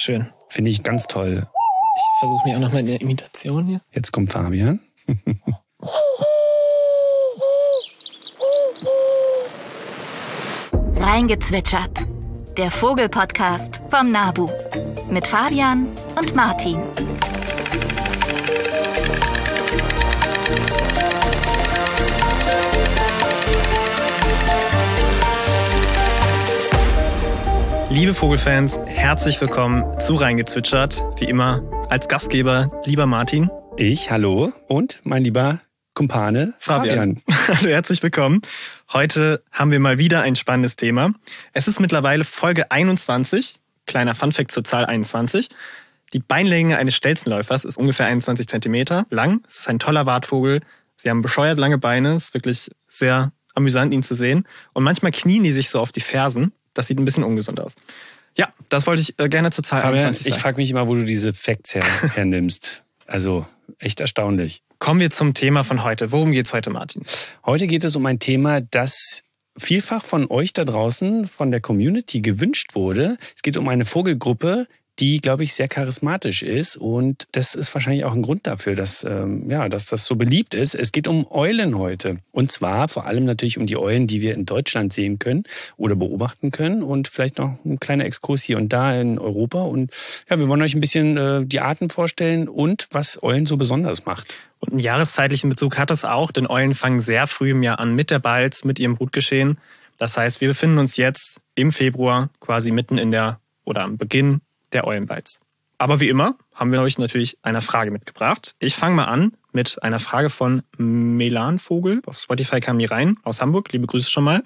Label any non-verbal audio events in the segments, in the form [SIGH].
Schön. Finde ich ganz toll. Ich versuche mich auch nochmal in der Imitation hier. Jetzt kommt Fabian. [LAUGHS] Reingezwitschert. Der Vogelpodcast vom Nabu. Mit Fabian und Martin. Liebe Vogelfans, herzlich willkommen zu Reingezwitschert. Wie immer als Gastgeber, lieber Martin. Ich, hallo. Und mein lieber Kumpane Fabian. Fabian. [LAUGHS] Hallo, herzlich willkommen. Heute haben wir mal wieder ein spannendes Thema. Es ist mittlerweile Folge 21. Kleiner Funfact zur Zahl 21. Die Beinlänge eines Stelzenläufers ist ungefähr 21 Zentimeter lang. Es ist ein toller Wartvogel. Sie haben bescheuert lange Beine. Es ist wirklich sehr amüsant, ihn zu sehen. Und manchmal knien die sich so auf die Fersen. Das sieht ein bisschen ungesund aus. Ja, das wollte ich äh, gerne zur Zahl Fabian, 21 sagen. Ich frage mich immer, wo du diese Facts her, [LAUGHS] hernimmst. Also echt erstaunlich. Kommen wir zum Thema von heute. Worum geht's heute, Martin? Heute geht es um ein Thema, das vielfach von euch da draußen, von der Community gewünscht wurde. Es geht um eine Vogelgruppe, die, glaube ich, sehr charismatisch ist. Und das ist wahrscheinlich auch ein Grund dafür, dass, ähm, ja, dass das so beliebt ist. Es geht um Eulen heute. Und zwar vor allem natürlich um die Eulen, die wir in Deutschland sehen können oder beobachten können. Und vielleicht noch ein kleiner Exkurs hier und da in Europa. Und ja, wir wollen euch ein bisschen äh, die Arten vorstellen und was Eulen so besonders macht. Und einen jahreszeitlichen Bezug hat es auch, denn Eulen fangen sehr früh im Jahr an mit der Balz, mit ihrem Brutgeschehen. Das heißt, wir befinden uns jetzt im Februar quasi mitten in der oder am Beginn der Eulenbalz. Aber wie immer haben wir euch natürlich eine Frage mitgebracht. Ich fange mal an mit einer Frage von Melanvogel. Auf Spotify kam die rein, aus Hamburg. Liebe Grüße schon mal.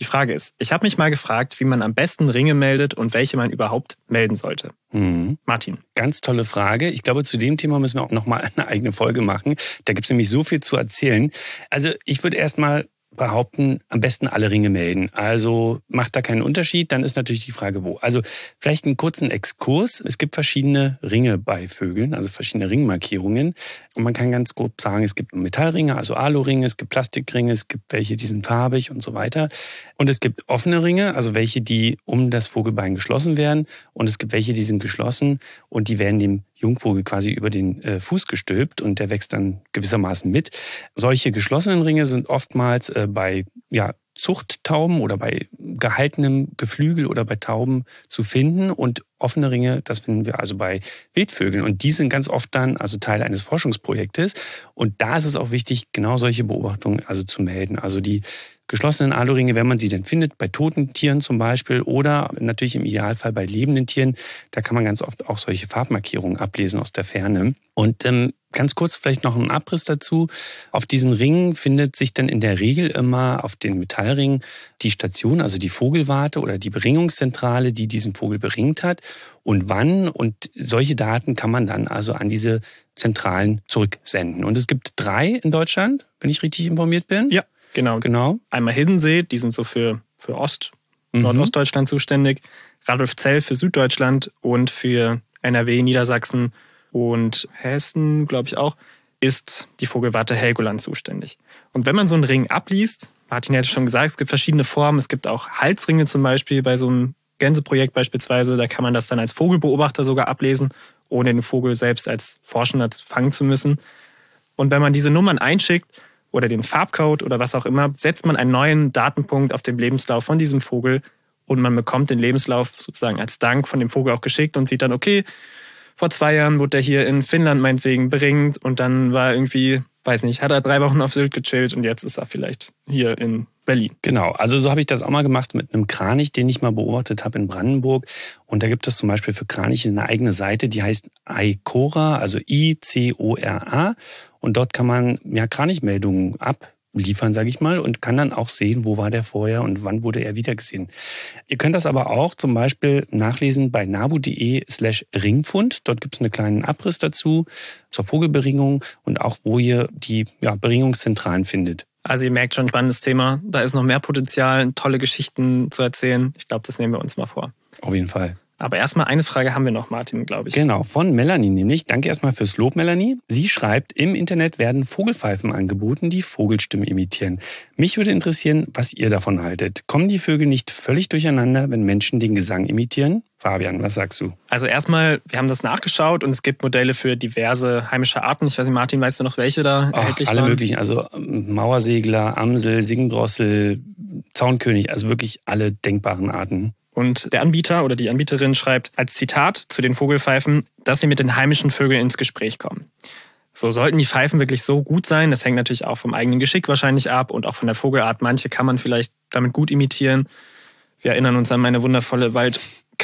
Die Frage ist, ich habe mich mal gefragt, wie man am besten Ringe meldet und welche man überhaupt melden sollte. Mhm. Martin. Ganz tolle Frage. Ich glaube, zu dem Thema müssen wir auch nochmal eine eigene Folge machen. Da gibt es nämlich so viel zu erzählen. Also ich würde erstmal behaupten, am besten alle Ringe melden. Also macht da keinen Unterschied. Dann ist natürlich die Frage, wo. Also vielleicht einen kurzen Exkurs. Es gibt verschiedene Ringe bei Vögeln, also verschiedene Ringmarkierungen. Und man kann ganz grob sagen, es gibt Metallringe, also Aluringe, es gibt Plastikringe, es gibt welche, die sind farbig und so weiter. Und es gibt offene Ringe, also welche, die um das Vogelbein geschlossen werden. Und es gibt welche, die sind geschlossen und die werden dem Jungvogel quasi über den äh, Fuß gestülpt und der wächst dann gewissermaßen mit. Solche geschlossenen Ringe sind oftmals äh, bei ja, Zuchttauben oder bei gehaltenem Geflügel oder bei Tauben zu finden und offene Ringe, das finden wir also bei Wildvögeln und die sind ganz oft dann also Teil eines Forschungsprojektes und da ist es auch wichtig, genau solche Beobachtungen also zu melden. Also die geschlossenen Aluringe, wenn man sie denn findet, bei toten Tieren zum Beispiel oder natürlich im Idealfall bei lebenden Tieren, da kann man ganz oft auch solche Farbmarkierungen ablesen aus der Ferne. Und ähm, ganz kurz vielleicht noch ein Abriss dazu. Auf diesen Ringen findet sich dann in der Regel immer auf den Metallringen die Station, also die Vogelwarte oder die Beringungszentrale, die diesen Vogel beringt hat und wann. Und solche Daten kann man dann also an diese Zentralen zurücksenden. Und es gibt drei in Deutschland, wenn ich richtig informiert bin. Ja. Genau. Genau. Einmal Hiddensee, die sind so für, für Ost, mhm. Nordostdeutschland zuständig. Radolfzell für Süddeutschland und für NRW, Niedersachsen und Hessen, glaube ich auch, ist die Vogelwarte Helgoland zuständig. Und wenn man so einen Ring abliest, Martin hätte schon gesagt, es gibt verschiedene Formen. Es gibt auch Halsringe zum Beispiel bei so einem Gänseprojekt beispielsweise. Da kann man das dann als Vogelbeobachter sogar ablesen, ohne den Vogel selbst als Forschender fangen zu müssen. Und wenn man diese Nummern einschickt, oder den Farbcode oder was auch immer, setzt man einen neuen Datenpunkt auf dem Lebenslauf von diesem Vogel und man bekommt den Lebenslauf sozusagen als Dank von dem Vogel auch geschickt und sieht dann, okay, vor zwei Jahren wurde er hier in Finnland meinetwegen beringt und dann war irgendwie, weiß nicht, hat er drei Wochen auf Sylt gechillt und jetzt ist er vielleicht hier in Berlin. Genau, also so habe ich das auch mal gemacht mit einem Kranich, den ich mal beobachtet habe in Brandenburg. Und da gibt es zum Beispiel für Kraniche eine eigene Seite, die heißt ICORA, also I-C-O-R-A. Und dort kann man ja Kranichmeldungen abliefern, sage ich mal, und kann dann auch sehen, wo war der vorher und wann wurde er wiedergesehen. Ihr könnt das aber auch zum Beispiel nachlesen bei nabu.de slash Ringfund. Dort gibt es einen kleinen Abriss dazu zur Vogelberingung und auch, wo ihr die ja, Beringungszentralen findet. Also ihr merkt schon, spannendes Thema. Da ist noch mehr Potenzial, tolle Geschichten zu erzählen. Ich glaube, das nehmen wir uns mal vor. Auf jeden Fall. Aber erstmal eine Frage haben wir noch, Martin, glaube ich. Genau, von Melanie nämlich. Danke erstmal fürs Lob, Melanie. Sie schreibt, im Internet werden Vogelpfeifen angeboten, die Vogelstimmen imitieren. Mich würde interessieren, was ihr davon haltet. Kommen die Vögel nicht völlig durcheinander, wenn Menschen den Gesang imitieren? Fabian, was sagst du? Also erstmal, wir haben das nachgeschaut und es gibt Modelle für diverse heimische Arten. Ich weiß nicht, Martin, weißt du noch, welche da Ach, erhältlich alle waren? Alle möglichen, also ähm, Mauersegler, Amsel, Singdrossel, Zaunkönig, also wirklich alle denkbaren Arten. Und der Anbieter oder die Anbieterin schreibt als Zitat zu den Vogelpfeifen, dass sie mit den heimischen Vögeln ins Gespräch kommen. So sollten die Pfeifen wirklich so gut sein. Das hängt natürlich auch vom eigenen Geschick wahrscheinlich ab und auch von der Vogelart. Manche kann man vielleicht damit gut imitieren. Wir erinnern uns an meine wundervolle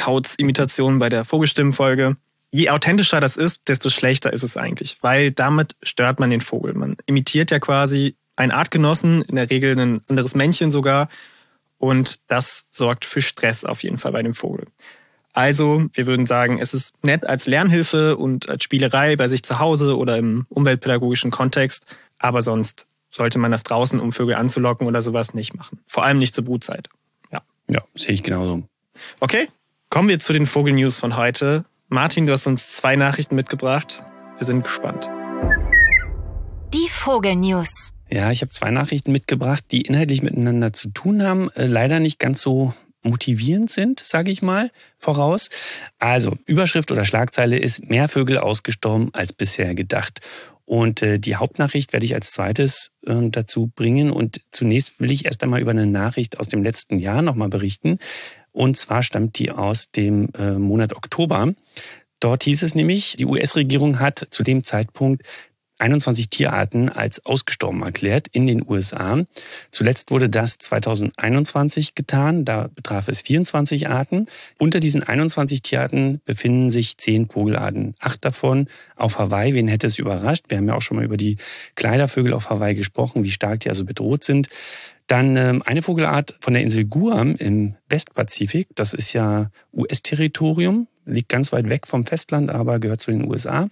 Waldkauz-Imitation bei der Vogelstimmenfolge. Je authentischer das ist, desto schlechter ist es eigentlich, weil damit stört man den Vogel. Man imitiert ja quasi einen Artgenossen, in der Regel ein anderes Männchen sogar, und das sorgt für Stress auf jeden Fall bei dem Vogel. Also, wir würden sagen, es ist nett als Lernhilfe und als Spielerei bei sich zu Hause oder im umweltpädagogischen Kontext, aber sonst sollte man das draußen, um Vögel anzulocken oder sowas, nicht machen. Vor allem nicht zur Brutzeit. Ja, ja sehe ich genauso. Okay, kommen wir zu den Vogelnews von heute. Martin, du hast uns zwei Nachrichten mitgebracht. Wir sind gespannt. Die Vogelnews. Ja, ich habe zwei Nachrichten mitgebracht, die inhaltlich miteinander zu tun haben, äh, leider nicht ganz so motivierend sind, sage ich mal, voraus. Also, Überschrift oder Schlagzeile ist mehr Vögel ausgestorben als bisher gedacht. Und äh, die Hauptnachricht werde ich als zweites äh, dazu bringen. Und zunächst will ich erst einmal über eine Nachricht aus dem letzten Jahr nochmal berichten. Und zwar stammt die aus dem äh, Monat Oktober. Dort hieß es nämlich, die US-Regierung hat zu dem Zeitpunkt 21 Tierarten als ausgestorben erklärt in den USA. Zuletzt wurde das 2021 getan. Da betraf es 24 Arten. Unter diesen 21 Tierarten befinden sich 10 Vogelarten. Acht davon auf Hawaii. Wen hätte es überrascht? Wir haben ja auch schon mal über die Kleidervögel auf Hawaii gesprochen, wie stark die also bedroht sind. Dann ähm, eine Vogelart von der Insel Guam im Westpazifik. Das ist ja US-Territorium, liegt ganz weit weg vom Festland, aber gehört zu den USA.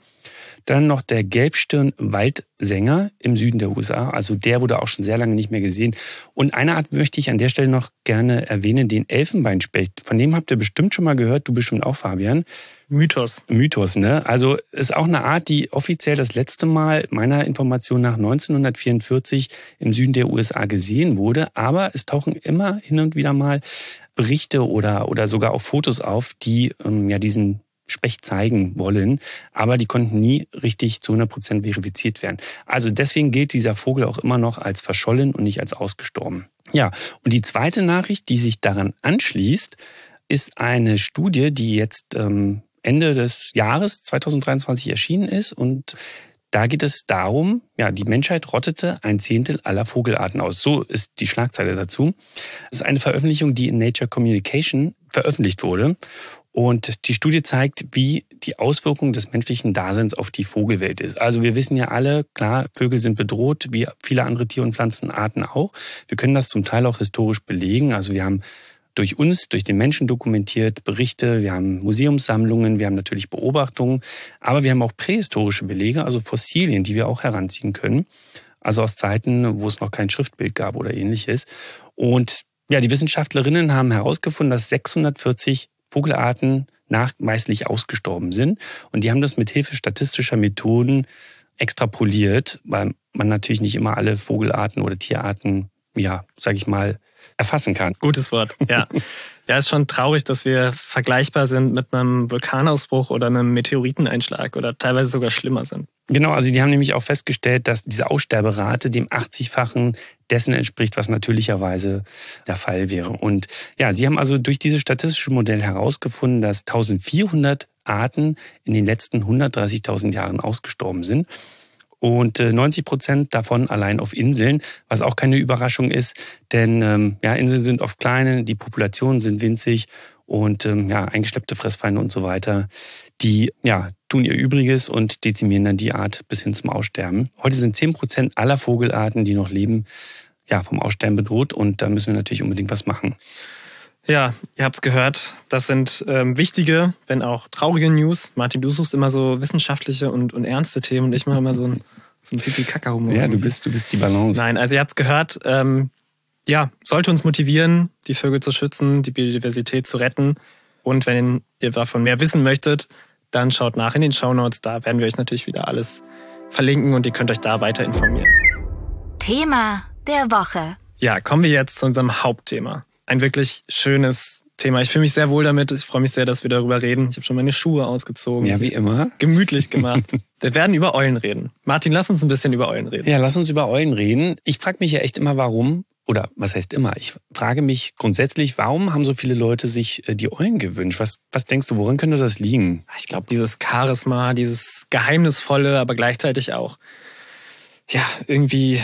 Dann noch der Gelbstirn-Waldsänger im Süden der USA. Also der wurde auch schon sehr lange nicht mehr gesehen. Und eine Art möchte ich an der Stelle noch gerne erwähnen, den Elfenbeinspecht. Von dem habt ihr bestimmt schon mal gehört, du bestimmt auch, Fabian. Mythos. Mythos, ne? Also ist auch eine Art, die offiziell das letzte Mal meiner Information nach 1944 im Süden der USA gesehen wurde. Aber es tauchen immer hin und wieder mal Berichte oder, oder sogar auch Fotos auf, die ähm, ja diesen Specht zeigen wollen, aber die konnten nie richtig zu 100 Prozent verifiziert werden. Also deswegen gilt dieser Vogel auch immer noch als verschollen und nicht als ausgestorben. Ja, und die zweite Nachricht, die sich daran anschließt, ist eine Studie, die jetzt ähm, Ende des Jahres 2023 erschienen ist und da geht es darum, ja, die Menschheit rottete ein Zehntel aller Vogelarten aus. So ist die Schlagzeile dazu. Das ist eine Veröffentlichung, die in Nature Communication veröffentlicht wurde. Und die Studie zeigt, wie die Auswirkung des menschlichen Daseins auf die Vogelwelt ist. Also wir wissen ja alle, klar, Vögel sind bedroht, wie viele andere Tier- und Pflanzenarten auch. Wir können das zum Teil auch historisch belegen. Also wir haben durch uns, durch den Menschen dokumentiert, Berichte, wir haben Museumssammlungen, wir haben natürlich Beobachtungen, aber wir haben auch prähistorische Belege, also Fossilien, die wir auch heranziehen können. Also aus Zeiten, wo es noch kein Schriftbild gab oder ähnliches. Und ja, die Wissenschaftlerinnen haben herausgefunden, dass 640 Vogelarten nachweislich ausgestorben sind. Und die haben das mit Hilfe statistischer Methoden extrapoliert, weil man natürlich nicht immer alle Vogelarten oder Tierarten, ja, sag ich mal, erfassen kann. Gutes Wort, ja. [LAUGHS] ja, ist schon traurig, dass wir vergleichbar sind mit einem Vulkanausbruch oder einem Meteoriteneinschlag oder teilweise sogar schlimmer sind. Genau, also die haben nämlich auch festgestellt, dass diese Aussterberate dem 80-fachen dessen entspricht, was natürlicherweise der Fall wäre. Und ja, sie haben also durch dieses statistische Modell herausgefunden, dass 1400 Arten in den letzten 130.000 Jahren ausgestorben sind und 90 äh, Prozent davon allein auf Inseln, was auch keine Überraschung ist, denn ähm, ja, Inseln sind oft kleine, die Populationen sind winzig und ähm, ja, eingeschleppte Fressfeinde und so weiter, die ja, tun ihr Übriges und dezimieren dann die Art bis hin zum Aussterben. Heute sind 10 Prozent aller Vogelarten, die noch leben, ja, vom Aussterben bedroht und da müssen wir natürlich unbedingt was machen. Ja, ihr habt es gehört. Das sind ähm, wichtige, wenn auch traurige News. Martin, du suchst immer so wissenschaftliche und, und ernste Themen und ich mache immer so ein, so ein Pipi-Kaka-Humor. Ja, du bist, du bist die Balance. Nein, also ihr habt es gehört. Ähm, ja, sollte uns motivieren, die Vögel zu schützen, die Biodiversität zu retten. Und wenn ihr davon mehr wissen möchtet, dann schaut nach in den Shownotes. Da werden wir euch natürlich wieder alles verlinken und ihr könnt euch da weiter informieren. Thema der Woche. Ja, kommen wir jetzt zu unserem Hauptthema ein wirklich schönes Thema. Ich fühle mich sehr wohl damit. Ich freue mich sehr, dass wir darüber reden. Ich habe schon meine Schuhe ausgezogen. Ja, wie immer. Gemütlich gemacht. [LAUGHS] wir werden über Eulen reden. Martin, lass uns ein bisschen über Eulen reden. Ja, lass uns über Eulen reden. Ich frage mich ja echt immer, warum, oder was heißt immer, ich frage mich grundsätzlich, warum haben so viele Leute sich äh, die Eulen gewünscht? Was, was denkst du, woran könnte das liegen? Ich glaube, dieses Charisma, dieses Geheimnisvolle, aber gleichzeitig auch, ja, irgendwie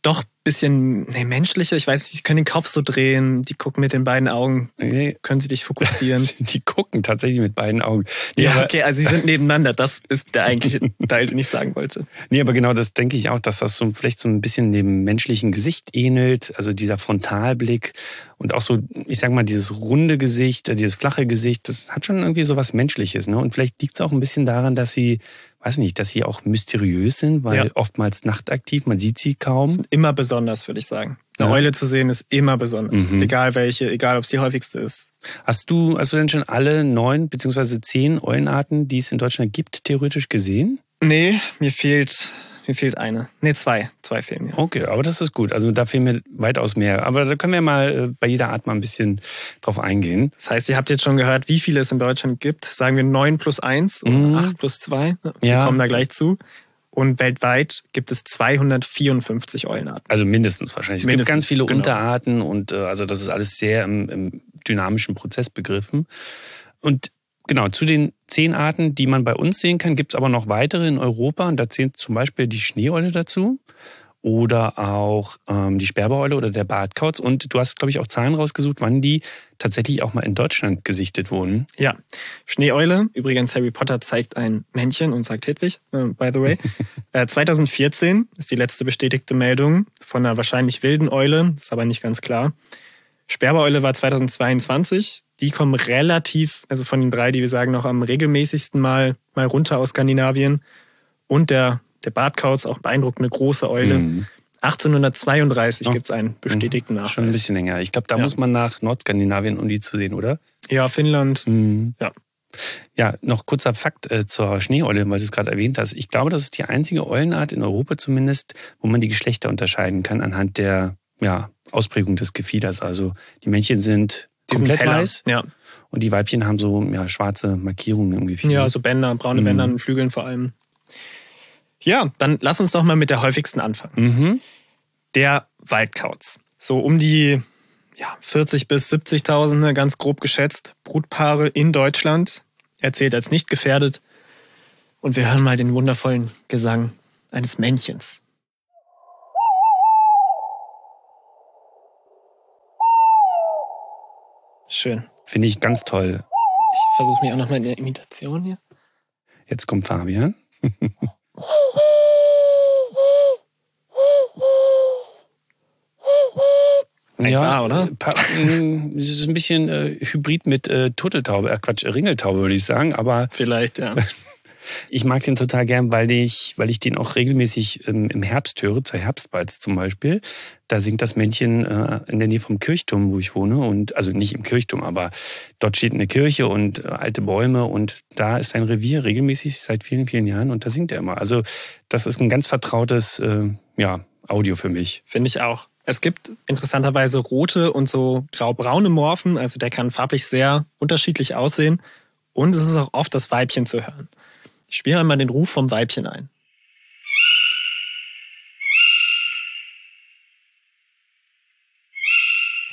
doch bisschen nee, menschlicher. Ich weiß nicht, sie können den Kopf so drehen, die gucken mit den beiden Augen. Okay. Können sie dich fokussieren? [LAUGHS] die gucken tatsächlich mit beiden Augen. Nee, ja, okay, also sie sind nebeneinander. Das ist der eigentliche [LAUGHS] Teil, den ich sagen wollte. Nee, aber genau das denke ich auch, dass das so vielleicht so ein bisschen dem menschlichen Gesicht ähnelt. Also dieser Frontalblick und auch so, ich sag mal, dieses runde Gesicht, dieses flache Gesicht, das hat schon irgendwie so was Menschliches. Ne? Und vielleicht liegt es auch ein bisschen daran, dass sie weiß nicht, dass sie auch mysteriös sind, weil ja. oftmals nachtaktiv, man sieht sie kaum. Sind immer besonders, würde ich sagen. Eine ja. Eule zu sehen ist immer besonders, mhm. egal welche, egal ob es die häufigste ist. Hast du, hast du denn schon alle neun beziehungsweise zehn Eulenarten, die es in Deutschland gibt, theoretisch gesehen? Nee, mir fehlt mir fehlt eine. Nee, zwei. Zwei fehlen mir. Okay, aber das ist gut. Also da fehlen mir weitaus mehr. Aber da können wir mal äh, bei jeder Art mal ein bisschen drauf eingehen. Das heißt, ihr habt jetzt schon gehört, wie viele es in Deutschland gibt. Sagen wir neun plus eins oder mhm. acht plus zwei. Wir ja. kommen da gleich zu. Und weltweit gibt es 254 Eulenarten. Also mindestens wahrscheinlich. Es mindestens, gibt ganz viele genau. Unterarten und äh, also das ist alles sehr im, im dynamischen Prozess begriffen. Und Genau, zu den zehn Arten, die man bei uns sehen kann, gibt es aber noch weitere in Europa. Und da zählt zum Beispiel die Schneeeule dazu oder auch ähm, die Sperbeeule oder der Bartkauz. Und du hast, glaube ich, auch Zahlen rausgesucht, wann die tatsächlich auch mal in Deutschland gesichtet wurden. Ja, Schneeeule. Übrigens, Harry Potter zeigt ein Männchen und sagt Hedwig, äh, by the way. [LAUGHS] äh, 2014 ist die letzte bestätigte Meldung von einer wahrscheinlich wilden Eule, ist aber nicht ganz klar. Sperbeeule war 2022. Die kommen relativ, also von den drei, die wir sagen, noch am regelmäßigsten mal, mal runter aus Skandinavien. Und der, der Bartkauz, auch beeindruckende große Eule. Mhm. 1832 oh. gibt es einen bestätigten Nachweis. Schon ein bisschen länger. Ich glaube, da ja. muss man nach Nordskandinavien, um die zu sehen, oder? Ja, Finnland. Mhm. Ja. Ja, noch kurzer Fakt äh, zur Schneeeule, weil du es gerade erwähnt hast. Ich glaube, das ist die einzige Eulenart in Europa zumindest, wo man die Geschlechter unterscheiden kann anhand der ja, Ausprägung des Gefieders. Also die Männchen sind die komplett sind weiß. Ja. Und die Weibchen haben so ja, schwarze Markierungen im Gefieder. Ja, so Bänder, braune mhm. Bänder an den Flügeln vor allem. Ja, dann lass uns doch mal mit der häufigsten anfangen. Mhm. Der Waldkauz. So um die ja, 40 bis 70.000, ne, ganz grob geschätzt, Brutpaare in Deutschland. Erzählt als nicht gefährdet. Und wir hören mal den wundervollen Gesang eines Männchens. Schön. Finde ich ganz toll. Ich versuche mich auch noch mal in der Imitation hier. Jetzt kommt Fabian. [LAUGHS] ja, oder? Mm, es ist ein bisschen äh, Hybrid mit äh, Turteltaube, äh, Quatsch, Ringeltaube würde ich sagen, aber. Vielleicht, ja. [LAUGHS] Ich mag den total gern, weil ich, weil ich den auch regelmäßig im Herbst höre, zur Herbstbalz zum Beispiel. Da singt das Männchen äh, in der Nähe vom Kirchturm, wo ich wohne. Und also nicht im Kirchturm, aber dort steht eine Kirche und äh, alte Bäume und da ist sein Revier regelmäßig seit vielen, vielen Jahren und da singt er immer. Also das ist ein ganz vertrautes äh, ja, Audio für mich. Finde ich auch. Es gibt interessanterweise rote und so graubraune Morphen, also der kann farblich sehr unterschiedlich aussehen. Und es ist auch oft das Weibchen zu hören. Ich spiele einmal den Ruf vom Weibchen ein.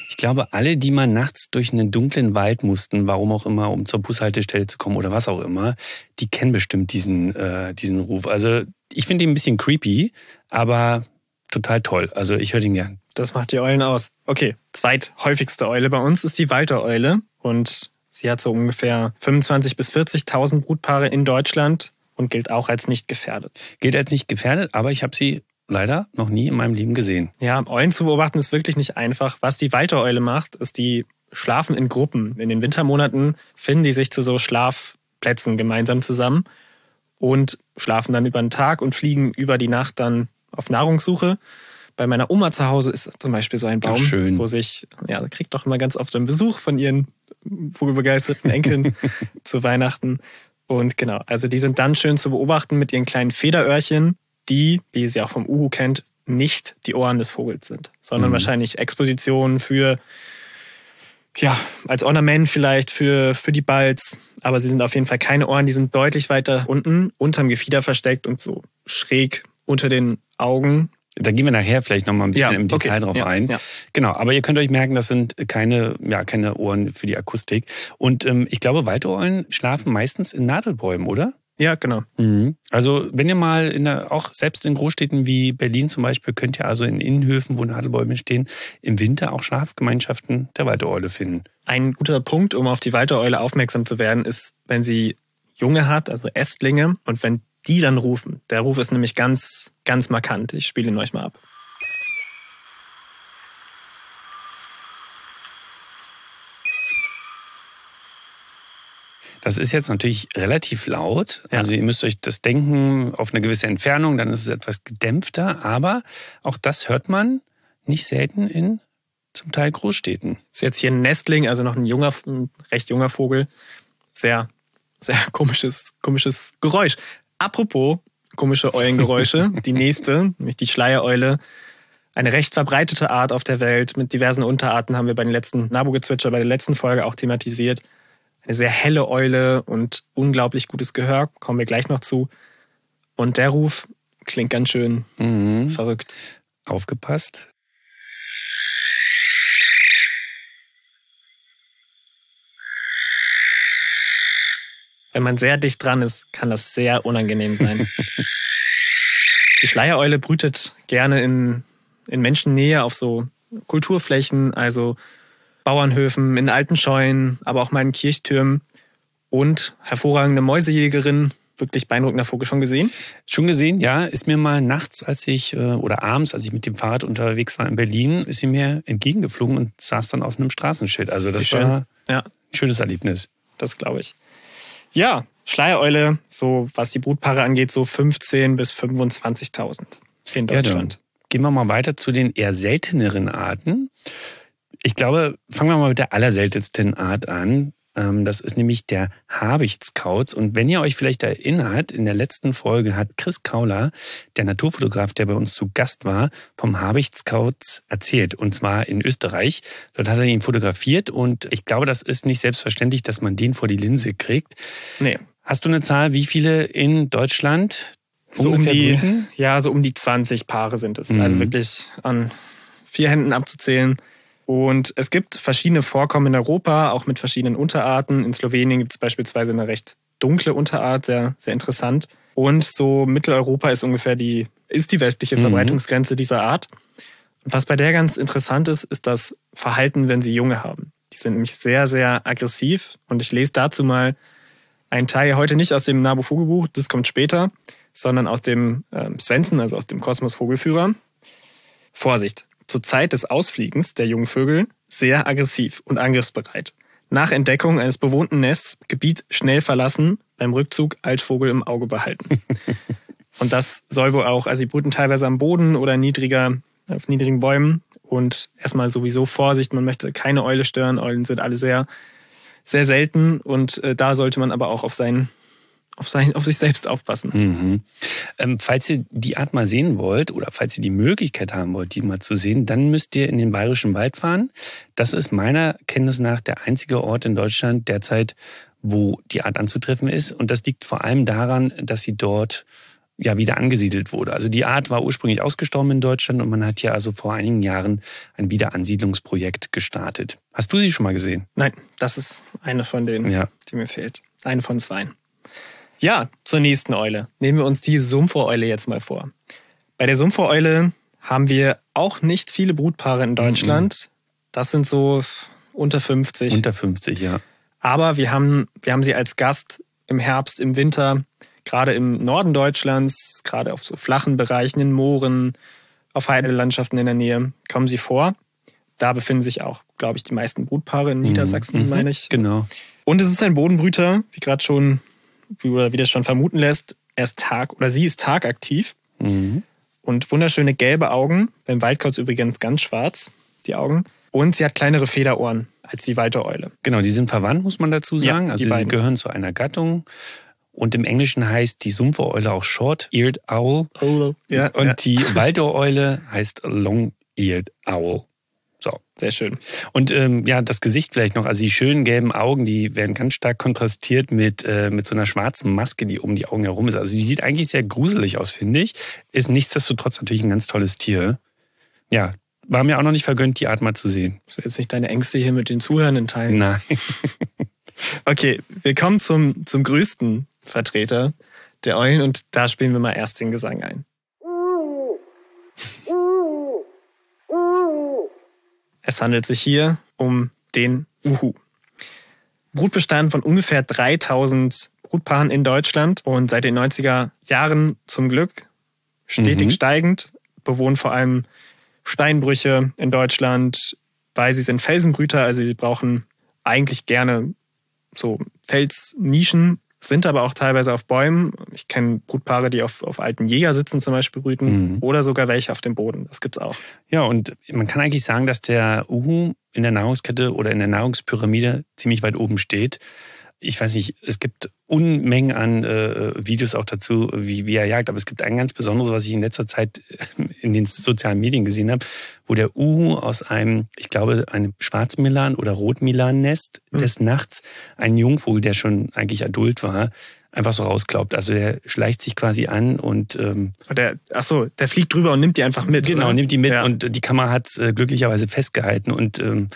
Ich glaube, alle, die mal nachts durch einen dunklen Wald mussten, warum auch immer, um zur Bushaltestelle zu kommen oder was auch immer, die kennen bestimmt diesen, äh, diesen Ruf. Also ich finde ihn ein bisschen creepy, aber total toll. Also ich höre den gern. Das macht die Eulen aus. Okay, zweithäufigste Eule bei uns ist die Waltereule. Und Sie hat so ungefähr 25.000 bis 40.000 Brutpaare in Deutschland und gilt auch als nicht gefährdet. Gilt als nicht gefährdet, aber ich habe sie leider noch nie in meinem Leben gesehen. Ja, Eulen zu beobachten ist wirklich nicht einfach. Was die Waltereule macht, ist, die schlafen in Gruppen. In den Wintermonaten finden die sich zu so Schlafplätzen gemeinsam zusammen und schlafen dann über den Tag und fliegen über die Nacht dann auf Nahrungssuche. Bei meiner Oma zu Hause ist zum Beispiel so ein Baum, wo sich, ja, kriegt doch immer ganz oft einen Besuch von ihren vogelbegeisterten Enkeln [LAUGHS] zu Weihnachten. Und genau, also die sind dann schön zu beobachten mit ihren kleinen Federöhrchen, die, wie ihr sie auch vom Uhu kennt, nicht die Ohren des Vogels sind, sondern mhm. wahrscheinlich Expositionen für ja, als Ornament vielleicht für, für die Balz. Aber sie sind auf jeden Fall keine Ohren, die sind deutlich weiter unten, unterm Gefieder versteckt und so schräg unter den Augen. Da gehen wir nachher vielleicht nochmal ein bisschen Ja, im Detail okay. drauf Ja, ein. ja. Genau, aber ihr könnt euch merken, das sind keine, ja, keine Ohren für die Akustik. Und ähm, ich glaube, Waldeulen schlafen meistens in Nadelbäumen, oder? Ja, genau. Mhm. Also wenn ihr mal in der, auch selbst in Großstädten wie Berlin zum Beispiel, könnt ihr also in Innenhöfen, wo Nadelbäume stehen, im Winter auch Schlafgemeinschaften der Waldeule finden. Ein guter Punkt, um auf die Waldeule aufmerksam zu werden, ist, wenn sie Junge hat, also Ästlinge, und wenn die dann rufen. Der Ruf ist nämlich ganz, ganz markant. Ich spiele ihn euch mal ab. Das ist jetzt natürlich relativ laut. Ja. Also ihr müsst euch das denken auf eine gewisse Entfernung, dann ist es etwas gedämpfter. Aber auch das hört man nicht selten in zum Teil Großstädten. Ist jetzt hier ein Nestling, also noch ein junger, ein recht junger Vogel. Sehr, sehr komisches, komisches Geräusch. Apropos komische Eulengeräusche, [LAUGHS] die nächste, nämlich die Schleiereule. Eine recht verbreitete Art auf der Welt mit diversen Unterarten haben wir bei den letzten Nabu-Gezwitscher, bei der letzten Folge auch thematisiert. Eine sehr helle Eule und unglaublich gutes Gehör, kommen wir gleich noch zu. Und der Ruf klingt ganz schön Mhm. verrückt. Aufgepasst. Wenn man sehr dicht dran ist, kann das sehr unangenehm sein. Die Schleiereule brütet gerne in, in Menschennähe auf so Kulturflächen, also Bauernhöfen, in alten Scheunen, aber auch mal in Kirchtürmen. Und hervorragende Mäusejägerin, wirklich beeindruckender Vogel schon gesehen. Schon gesehen, ja, ist mir mal nachts, als ich, äh, oder abends, als ich mit dem Fahrrad unterwegs war in Berlin, ist sie mir entgegengeflogen und saß dann auf einem Straßenschild. Also das schön. war Ja, ein schönes Erlebnis. das glaube ich. Ja, Schleiereule, so was die Brutpaare angeht, so 15.000 bis 25.000 in Ja, Deutschland. gehen wir mal weiter zu den eher selteneren Arten. Ich glaube, fangen wir mal mit der allerseltensten Art an. Ähm, Das ist nämlich der Habichtskauz. Und wenn ihr euch vielleicht erinnert, in der letzten Folge hat Chris Kauler, der Naturfotograf, der bei uns zu Gast war, vom Habichtskauz erzählt. Und zwar in Österreich. Dort hat er ihn fotografiert. Und ich glaube, das ist nicht selbstverständlich, dass man den vor die Linse kriegt. Nee, Hast du eine Zahl, wie viele in Deutschland so um die, brüten? ja, so um die 20 Paare sind es. Mhm. Also wirklich an vier Händen abzuzählen. Und es gibt verschiedene Vorkommen in Europa, auch mit verschiedenen Unterarten. In Slowenien gibt es beispielsweise eine recht dunkle Unterart, sehr, sehr interessant. Und so Mitteleuropa ist ungefähr die, ist die westliche Mhm. Verbreitungsgrenze dieser Art. Und was bei der ganz interessant ist, ist das Verhalten, wenn sie Junge haben. Die sind nämlich sehr, sehr aggressiv. Und ich lese dazu mal einen Teil heute nicht aus dem Nabu Vogelbuch, das kommt später, sondern aus dem ähm, Svensson, also aus dem Kosmos Vogelführer. Vorsicht! Zur Zeit des Ausfliegens der jungen Vögel sehr aggressiv und angriffsbereit. Nach Entdeckung eines bewohnten Nests Gebiet schnell verlassen, beim Rückzug Altvogel im Auge behalten. [LAUGHS] und das soll wohl auch, also sie brüten teilweise am Boden oder niedriger, auf niedrigen Bäumen. Und erstmal sowieso Vorsicht, man möchte keine Eule stören. Eulen sind alle sehr, sehr selten und äh, da sollte man aber auch auf sein, auf sein, auf sich selbst aufpassen. Mhm. Ähm, falls ihr die Art mal sehen wollt oder falls ihr die Möglichkeit haben wollt, die mal zu sehen, dann müsst ihr in den Bayerischen Wald fahren. Das ist meiner Kenntnis nach der einzige Ort in Deutschland derzeit, wo die Art anzutreffen ist. Und das liegt vor allem daran, dass sie dort ja wieder angesiedelt wurde. Also die Art war ursprünglich ausgestorben in Deutschland und man hat hier also vor einigen Jahren ein Wiederansiedlungsprojekt gestartet. Hast du sie schon mal gesehen? Nein, das ist eine von denen, Ja. die mir fehlt. Eine von zwei. Ja, zur nächsten Eule. Nehmen wir uns die Sumpfereule jetzt mal vor. Bei der Sumpfereule haben wir auch nicht viele Brutpaare in Deutschland. Das sind so unter 50. Unter 50, ja. Aber wir haben, wir haben sie als Gast im Herbst, im Winter, gerade im Norden Deutschlands, gerade auf so flachen Bereichen in Mooren, auf Heidelandschaften in der Nähe, kommen sie vor. Da befinden sich auch, glaube ich, die meisten Brutpaare in Niedersachsen, Mhm. meine ich. Genau. Und es ist ein Bodenbrüter, wie gerade schon, wie, oder wie das schon vermuten lässt. Er ist Tag oder sie ist tagaktiv Mhm. und wunderschöne gelbe Augen. Beim Waldkauz übrigens ganz schwarz, die Augen. Und sie hat kleinere Federohren als die Waldereule. Genau, die sind verwandt, muss man dazu Ja, sagen. die also sie beiden. gehören zu einer Gattung. Und im Englischen heißt die Sumpfereule auch Short-Eared Owl. Oh, ja, Und ja. die Waldohreule heißt Long-Eared Owl. Sehr schön. Und ähm, ja, das Gesicht vielleicht noch. Also die schönen gelben Augen, die werden ganz stark kontrastiert mit, äh, mit so einer schwarzen Maske, die um die Augen herum ist. Also die sieht eigentlich sehr gruselig aus, finde ich. Ist nichtsdestotrotz natürlich ein ganz tolles Tier. Ja, war mir auch noch nicht vergönnt, die Art mal zu sehen. Ich will jetzt nicht deine Ängste hier mit den Zuhörern teilen. Nein. [LAUGHS] okay, wir kommen zum, zum größten Vertreter der Eulen und da spielen wir mal erst den Gesang ein. [LAUGHS] Es handelt sich hier um den Uhu. Brutbestand von ungefähr 3000 Brutpaaren in Deutschland und seit den 90er Jahren zum Glück stetig mhm. steigend, bewohnen vor allem Steinbrüche in Deutschland, weil sie sind Felsenbrüter, also sie brauchen eigentlich gerne so Felsnischen, sind aber auch teilweise auf Bäumen. Ich kenne Brutpaare, die auf, auf alten Jägersitzen zum Beispiel brüten mhm. oder sogar welche auf dem Boden. Das gibt's auch. Ja, und man kann eigentlich sagen, dass der Uhu in der Nahrungskette oder in der Nahrungspyramide ziemlich weit oben steht ich weiß nicht, es gibt Unmengen an äh, Videos auch dazu, wie, wie er jagt, aber es gibt ein ganz besonderes, was ich in letzter Zeit [LAUGHS] in den sozialen Medien gesehen habe, wo der Uhu aus einem, ich glaube, einem Schwarzmilan oder Rotmilan-Nest mhm. des Nachts einen Jungvogel, der schon eigentlich adult war, einfach so rausklaubt. Also der schleicht sich quasi an und ähm, der, ach so, der fliegt drüber und nimmt die einfach mit. Genau, oder? nimmt die mit ja. und die Kamera hat äh, glücklicherweise festgehalten und ähm,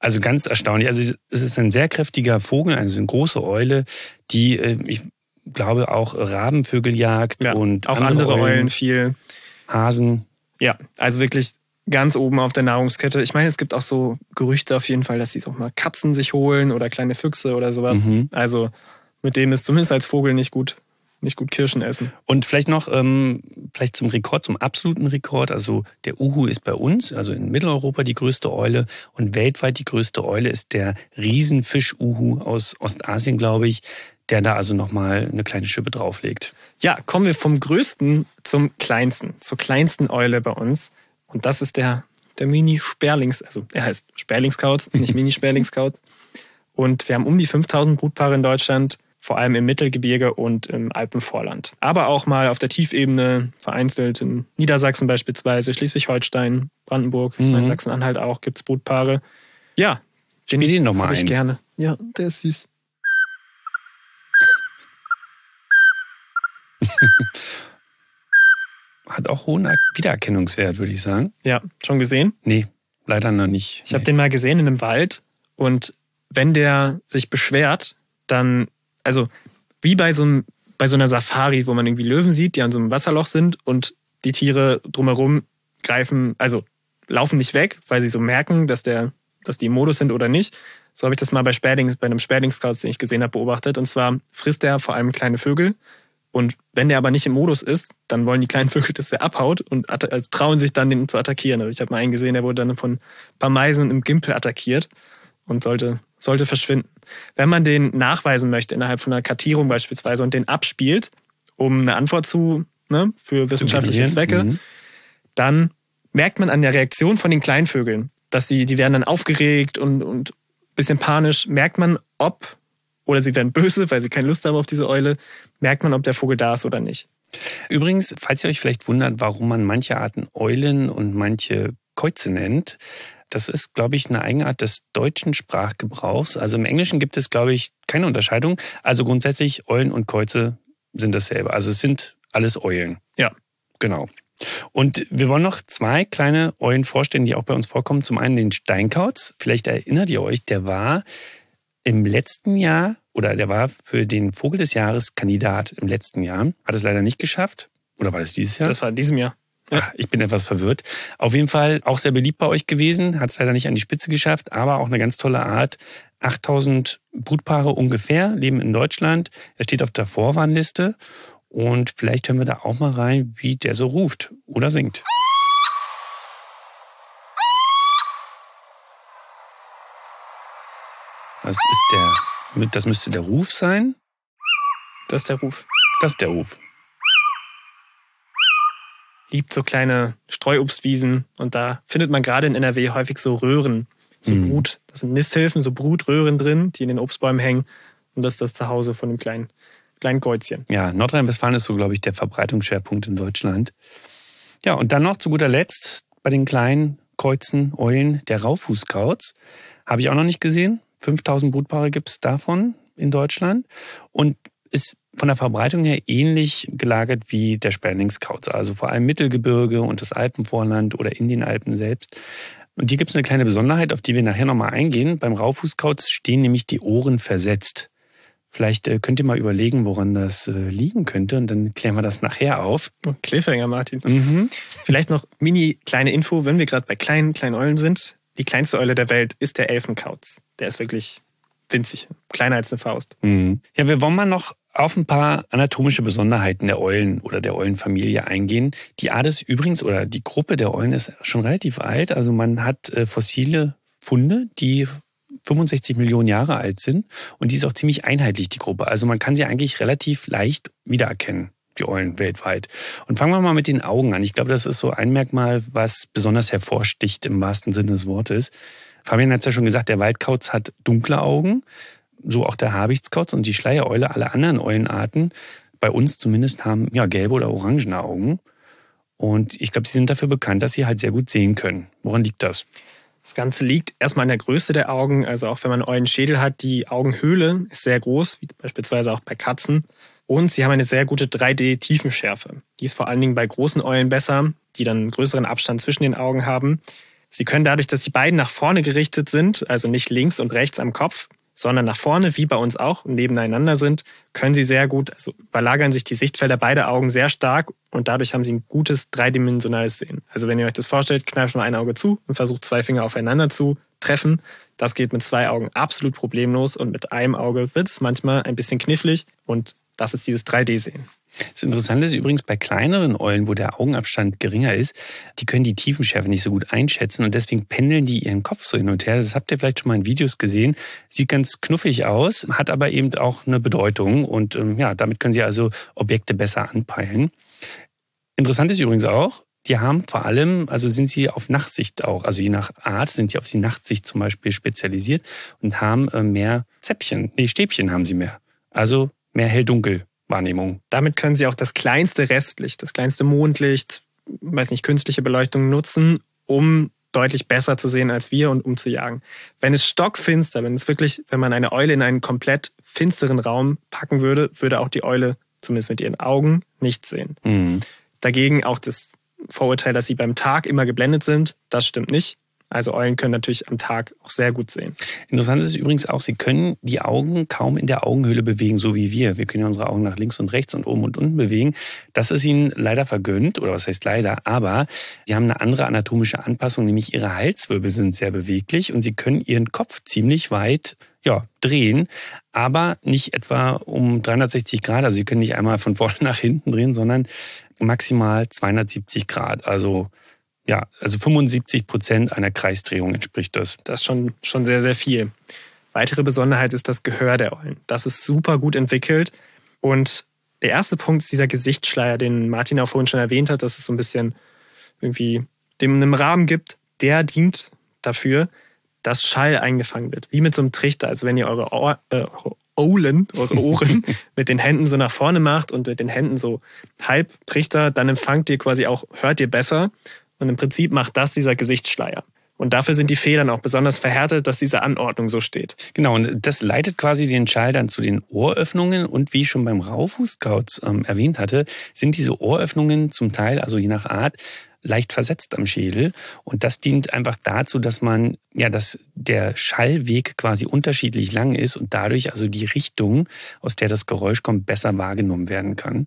also ganz erstaunlich. Also es ist ein sehr kräftiger Vogel, also eine große Eule, die äh, ich glaube auch Rabenvögel jagt ja, und auch andere, andere Eulen, Eulen viel. Hasen. Ja, also wirklich ganz oben auf der Nahrungskette. Ich meine, es gibt auch so Gerüchte auf jeden Fall, dass sie auch mal Katzen sich holen oder kleine Füchse oder sowas. Mhm. Also mit dem ist zumindest als Vogel nicht gut, nicht gut Kirschen essen. Und vielleicht noch, ähm, vielleicht zum Rekord, zum absoluten Rekord. Also der Uhu ist bei uns, also in Mitteleuropa die größte Eule und weltweit die größte Eule ist der Riesenfisch-Uhu aus Ostasien, glaube ich, der da also nochmal eine kleine Schippe drauflegt. Ja, kommen wir vom größten zum kleinsten, zur kleinsten Eule bei uns. Und das ist der, der Mini-Sperlings, also er heißt Sperlingskauz, nicht [LAUGHS] Mini-Sperlingskauz. Und wir haben um die 5000 Brutpaare in Deutschland vor allem im Mittelgebirge und im Alpenvorland. Aber auch mal auf der Tiefebene, vereinzelt in Niedersachsen beispielsweise, Schleswig-Holstein, Brandenburg, mhm. Sachsen-Anhalt auch, gibt es Brutpaare. Ja, den Spiel ihn nochmal ein. ich gerne. Ja, der ist süß. [LAUGHS] Hat auch hohen Wiedererkennungswert, würde ich sagen. Ja, schon gesehen? Nee, leider noch nicht. Ich habe den mal gesehen in einem Wald und wenn der sich beschwert, dann also wie bei so, einem, bei so einer Safari, wo man irgendwie Löwen sieht, die an so einem Wasserloch sind und die Tiere drumherum greifen, also laufen nicht weg, weil sie so merken, dass, der, dass die im Modus sind oder nicht. So habe ich das mal bei Sperlings, bei einem Sperlingskauz, den ich gesehen habe, beobachtet. Und zwar frisst er vor allem kleine Vögel. Und wenn der aber nicht im Modus ist, dann wollen die kleinen [LAUGHS] Vögel, dass er abhaut und also trauen sich dann, den zu attackieren. Also ich habe mal einen gesehen, der wurde dann von ein paar Meisen im Gimpel attackiert und sollte sollte verschwinden. Wenn man den nachweisen möchte innerhalb von einer Kartierung beispielsweise und den abspielt, um eine Antwort zu, ne, für wissenschaftliche Zwecke, mhm. dann merkt man an der Reaktion von den Kleinvögeln, dass sie, die werden dann aufgeregt und, und bisschen panisch, merkt man, ob, oder sie werden böse, weil sie keine Lust haben auf diese Eule, merkt man, ob der Vogel da ist oder nicht. Übrigens, falls ihr euch vielleicht wundert, warum man manche Arten Eulen und manche Käuze nennt, das ist, glaube ich, eine Eigenart des deutschen Sprachgebrauchs. Also im Englischen gibt es, glaube ich, keine Unterscheidung. Also grundsätzlich Eulen und Käuze sind dasselbe. Also es sind alles Eulen. Ja. Genau. Und wir wollen noch zwei kleine Eulen vorstellen, die auch bei uns vorkommen. Zum einen den Steinkauz. Vielleicht erinnert ihr euch, der war im letzten Jahr oder der war für den Vogel des Jahres Kandidat im letzten Jahr. Hat es leider nicht geschafft. Oder war das dieses Jahr? Das war in diesem Jahr. Ach, ich bin etwas verwirrt. Auf jeden Fall auch sehr beliebt bei euch gewesen, hat es leider nicht an die Spitze geschafft, aber auch eine ganz tolle Art. 8000 Brutpaare ungefähr leben in Deutschland. Er steht auf der Vorwarnliste und vielleicht hören wir da auch mal rein, wie der so ruft oder singt. Das ist der, das müsste der Ruf sein. Das ist der Ruf. Das ist der Ruf liebt so kleine Streuobstwiesen und da findet man gerade in NRW häufig so Röhren, so mhm. Brut. Das sind Nisthilfen, so Brutröhren drin, die in den Obstbäumen hängen. Und das ist das Zuhause von einem kleinen, kleinen Käuzchen. Ja, Nordrhein-Westfalen ist so, glaube ich, der Verbreitungsschwerpunkt in Deutschland. Ja, und dann noch zu guter Letzt bei den kleinen kreuzen Eulen der Raufußkauz. Habe ich auch noch nicht gesehen. 5000 Brutpaare gibt es davon in Deutschland und ist von der Verbreitung her ähnlich gelagert wie der Sperlingskauz, also vor allem Mittelgebirge und das Alpenvorland oder in den Alpen selbst. Und hier gibt es eine kleine Besonderheit, auf die wir nachher nochmal eingehen. Beim Raufußkauz stehen nämlich die Ohren versetzt. Vielleicht äh, könnt ihr mal überlegen, woran das äh, liegen könnte und dann klären wir das nachher auf. Cliffhanger, Martin. Mhm. Vielleicht noch mini kleine Info, wenn wir gerade bei kleinen, kleinen Eulen sind. Die kleinste Eule der Welt ist der Elfenkauz. Der ist wirklich winzig, kleiner als eine Faust. Mhm. Ja, wir wollen mal noch auf ein paar anatomische Besonderheiten der Eulen oder der Eulenfamilie eingehen. Die Art ist übrigens oder die Gruppe der Eulen ist schon relativ alt. Also man hat äh, fossile Funde, die 65 Millionen Jahre alt sind und die ist auch ziemlich einheitlich, die Gruppe. Also man kann sie eigentlich relativ leicht wiedererkennen, die Eulen weltweit. Und fangen wir mal mit den Augen an. Ich glaube, das ist so ein Merkmal, was besonders hervorsticht im wahrsten Sinne des Wortes. Fabian hat es ja schon gesagt, der Waldkauz hat dunkle Augen so auch der Habichtskauz und die Schleiereule, alle anderen Eulenarten, bei uns zumindest, haben ja gelbe oder orangene Augen. Und ich glaube, sie sind dafür bekannt, dass sie halt sehr gut sehen können. Woran liegt das? Das Ganze liegt erstmal an der Größe der Augen. Also auch wenn man einen Eulenschädel hat, die Augenhöhle ist sehr groß, wie beispielsweise auch bei Katzen. Und sie haben eine sehr gute 3D-Tiefenschärfe. Die ist vor allen Dingen bei großen Eulen besser, die dann einen größeren Abstand zwischen den Augen haben. Sie können dadurch, dass die beiden nach vorne gerichtet sind, also nicht links und rechts am Kopf, sondern nach vorne, wie bei uns auch, nebeneinander sind, können sie sehr gut, also überlagern sich die Sichtfelder beider Augen sehr stark und dadurch haben sie ein gutes dreidimensionales Sehen. Also wenn ihr euch das vorstellt, kneift mal ein Auge zu und versucht zwei Finger aufeinander zu treffen. Das geht mit zwei Augen absolut problemlos und mit einem Auge wird es manchmal ein bisschen knifflig und das ist dieses 3D-Sehen. Das Interessante ist übrigens bei kleineren Eulen, wo der Augenabstand geringer ist, die können die Tiefenschärfe nicht so gut einschätzen und deswegen pendeln die ihren Kopf so hin und her. Das habt ihr vielleicht schon mal in Videos gesehen. Sieht ganz knuffig aus, hat aber eben auch eine Bedeutung und ähm, ja, damit können sie also Objekte besser anpeilen. Interessant ist übrigens auch, die haben vor allem, also sind sie auf Nachtsicht auch, also je nach Art sind sie auf die Nachtsicht zum Beispiel spezialisiert und haben äh, mehr Zäpfchen, nee, Stäbchen haben sie mehr. Also mehr hell-dunkel Wahrnehmung. Damit können Sie auch das kleinste Restlicht, das kleinste Mondlicht, weiß nicht, künstliche Beleuchtung nutzen, um deutlich besser zu sehen als wir und um zu jagen. Wenn es stockfinster, wenn es wirklich, wenn man eine Eule in einen komplett finsteren Raum packen würde, würde auch die Eule, zumindest mit ihren Augen, nichts sehen. Mhm. Dagegen auch das Vorurteil, dass sie beim Tag immer geblendet sind, das stimmt nicht. Also Eulen können natürlich am Tag auch sehr gut sehen. Interessant ist übrigens auch, sie können die Augen kaum in der Augenhöhle bewegen, so wie wir. Wir können ja unsere Augen nach links und rechts und oben und unten bewegen. Das ist ihnen leider vergönnt, oder was heißt leider, aber sie haben eine andere anatomische Anpassung, nämlich ihre Halswirbel sind sehr beweglich und sie können ihren Kopf ziemlich weit ja, drehen, aber nicht etwa um 360 Grad. Also sie können nicht einmal von [LAUGHS] vorne nach hinten drehen, sondern maximal 270 Grad. Also ja, also 75 Prozent einer Kreisdrehung entspricht das. Das ist schon, schon sehr, sehr viel. Weitere Besonderheit ist das Gehör der Eulen. Das ist super gut entwickelt. Und der erste Punkt ist dieser Gesichtsschleier, den Martin auch vorhin schon erwähnt hat, dass es so ein bisschen irgendwie dem einen Rahmen gibt. Der dient dafür, dass Schall eingefangen wird. Wie mit so einem Trichter. Also wenn ihr eure, Ohr, äh, eure Ohlen, eure Ohren [LAUGHS] mit den Händen so nach vorne macht und mit den Händen so halb Trichter, dann empfangt ihr quasi auch, hört ihr besser und im Prinzip macht das dieser Gesichtsschleier. Und dafür sind die Federn auch besonders verhärtet, dass diese Anordnung so steht. Genau, und das leitet quasi den Schall dann zu den Ohröffnungen. Und wie ich schon beim Raufußkauz ähm, erwähnt hatte, sind diese Ohröffnungen zum Teil, also je nach Art, leicht versetzt am Schädel. Und das dient einfach dazu, dass man, ja, dass der Schallweg quasi unterschiedlich lang ist und dadurch also die Richtung, aus der das Geräusch kommt, besser wahrgenommen werden kann.